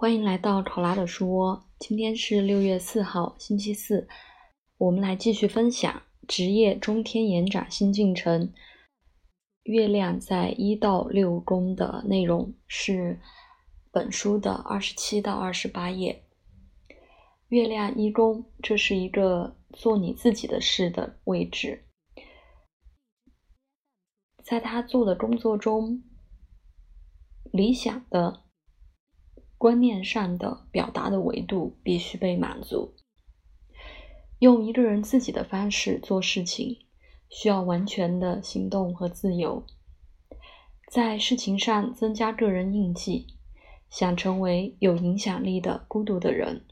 欢迎来到考拉的书窝。今天是六月四号，星期四。我们来继续分享职业中天延展新进程。月亮在一到六宫的内容是本书的二十七到二十八页。月亮一宫，这是一个做你自己的事的位置，在他做的工作中，理想的。观念上的表达的维度必须被满足。用一个人自己的方式做事情，需要完全的行动和自由。在事情上增加个人印记，想成为有影响力的孤独的人，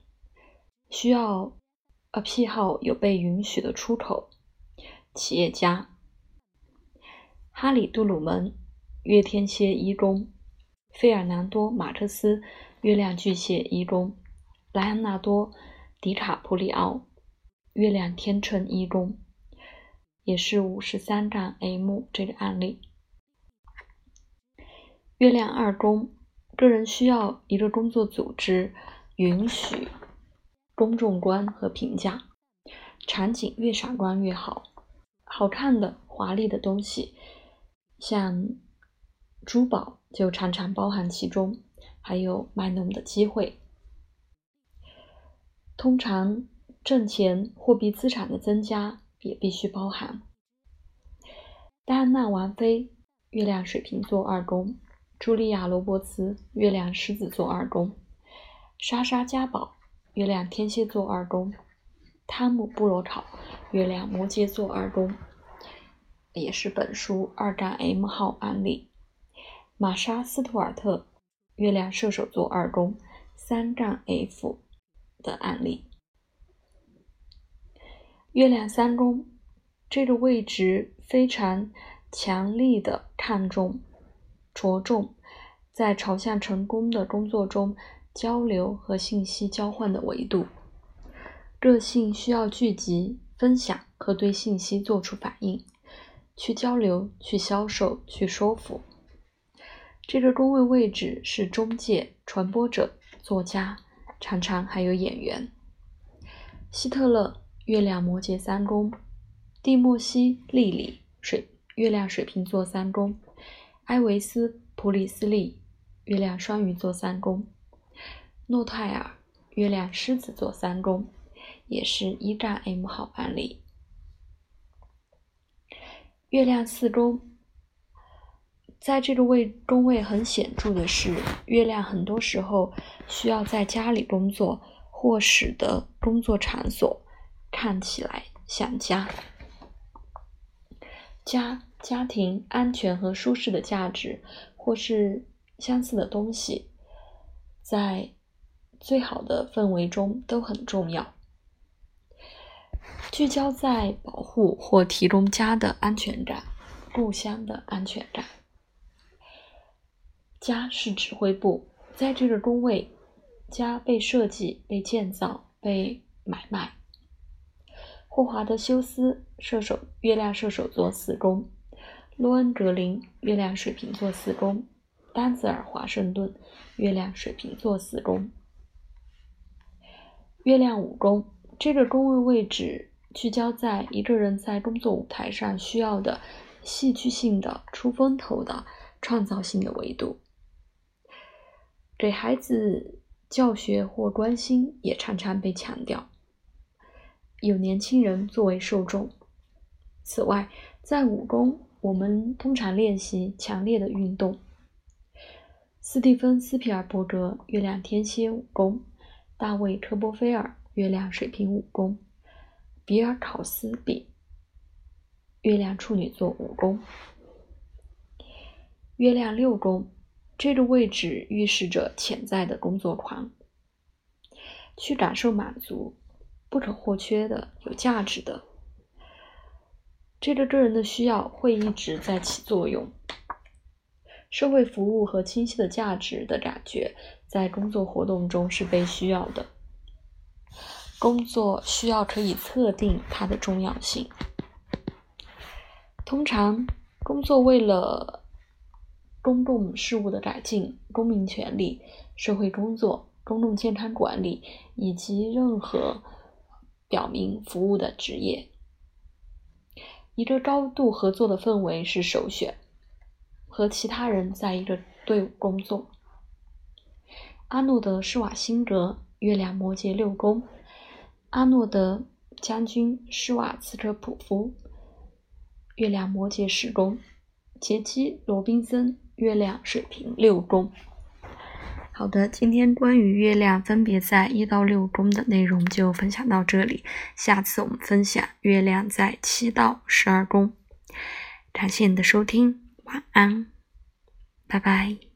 需要呃癖好有被允许的出口。企业家，哈里杜鲁门，月天蝎一宫，费尔南多马克思。月亮巨蟹一宫，莱昂纳多·迪卡普里奥，月亮天秤一宫，也是五十三杠 M 这个案例。月亮二宫，个人需要一个工作组织允许公众观和评价，场景越闪光越好，好看的、华丽的东西，像珠宝就常常包含其中。还有卖弄的机会。通常挣钱、货币资产的增加也必须包含。戴安娜王妃，月亮水瓶座二宫；茱莉亚罗伯茨，月亮狮子座二宫；莎莎嘉宝，月亮天蝎座二宫；汤姆布罗考，月亮摩羯座二宫，也是本书二杠 M 号案例。玛莎斯图尔特。月亮射手座二宫三杠 F 的案例，月亮三宫这个位置非常强力的看重、着重在朝向成功的工作中交流和信息交换的维度。个性需要聚集、分享和对信息做出反应，去交流、去销售、去说服。这个宫位位置是中介、传播者、作家，常常还有演员。希特勒月亮摩羯三宫，蒂莫西·利里水月亮水瓶座三宫，埃维斯·普里斯利月亮双鱼座三宫，诺泰尔月亮狮子座三宫，也是一战 M 号案例。月亮四宫。在这个位宫位很显著的是，月亮很多时候需要在家里工作，或使得工作场所看起来像家。家、家庭、安全和舒适的价值，或是相似的东西，在最好的氛围中都很重要。聚焦在保护或提供家的安全感，故乡的安全感。家是指挥部，在这个宫位，家被设计、被建造、被买卖。霍华德·休斯，射手，月亮射手座四宫；洛恩·格林，月亮水瓶座四宫；丹泽尔·华盛顿，月亮水瓶座四宫。月亮五宫，这个宫位位置聚焦在一个人在工作舞台上需要的戏剧性的、出风头的、创造性的维度。给孩子教学或关心也常常被强调，有年轻人作为受众。此外，在武功，我们通常练习强烈的运动。斯蒂芬·斯皮尔伯格，月亮天蝎武功；大卫·科波菲尔，月亮水瓶武功；比尔·考斯比，月亮处女座武功；月亮六宫。这个位置预示着潜在的工作狂，去感受满足，不可或缺的、有价值的。这个个人的需要会一直在起作用。社会服务和清晰的价值的感觉在工作活动中是被需要的。工作需要可以测定它的重要性。通常，工作为了。公共事务的改进、公民权利、社会工作、公众健康管理以及任何表明服务的职业。一个高度合作的氛围是首选，和其他人在一个队伍工作。阿诺德·施瓦辛格，月亮摩羯六宫；阿诺德将军·施瓦茨科普夫，月亮摩羯十宫；杰基·罗宾森，月亮水平六宫。好的，今天关于月亮分别在一到六宫的内容就分享到这里。下次我们分享月亮在七到十二宫。感谢你的收听，晚安，拜拜。